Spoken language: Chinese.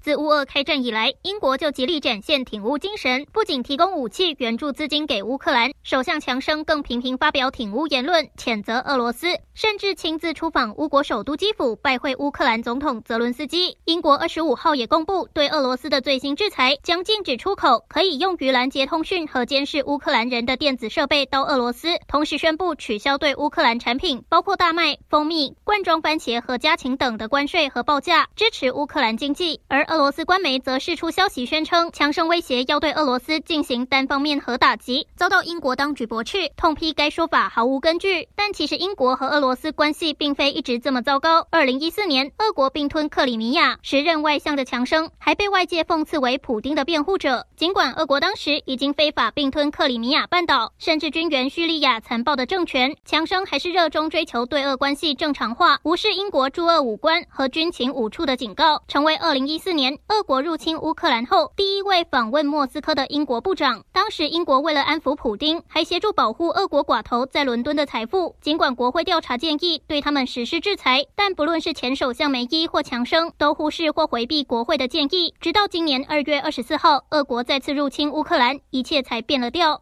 自乌俄开战以来，英国就极力展现挺乌精神，不仅提供武器援助资金给乌克兰，首相强生更频频发表挺乌言论，谴责俄罗斯，甚至亲自出访乌国首都基辅，拜会乌克兰总统泽伦斯基。英国二十五号也公布对俄罗斯的最新制裁，将禁止出口可以用于拦截通讯和监视乌克兰人的电子设备到俄罗斯，同时宣布取消对乌克兰产品，包括大麦、蜂蜜、罐装番茄和家禽等的关税和报价，支持乌克兰经济。而俄罗斯官媒则释出消息，宣称强生威胁要对俄罗斯进行单方面核打击，遭到英国当局驳斥，痛批该说法毫无根据。但其实英国和俄罗斯关系并非一直这么糟糕。二零一四年，俄国并吞克里米亚，时任外相的强生还被外界讽刺为普丁的辩护者。尽管俄国当时已经非法并吞克里米亚半岛，甚至军援叙利亚残暴的政权，强生还是热衷追求对俄关系正常化，无视英国驻俄武官和军情五处的警告，成为二零一四年俄。俄国入侵乌克兰后，第一位访问莫斯科的英国部长。当时，英国为了安抚普丁，还协助保护俄国寡头在伦敦的财富。尽管国会调查建议对他们实施制裁，但不论是前首相梅伊或强生，都忽视或回避国会的建议。直到今年二月二十四号，俄国再次入侵乌克兰，一切才变了调。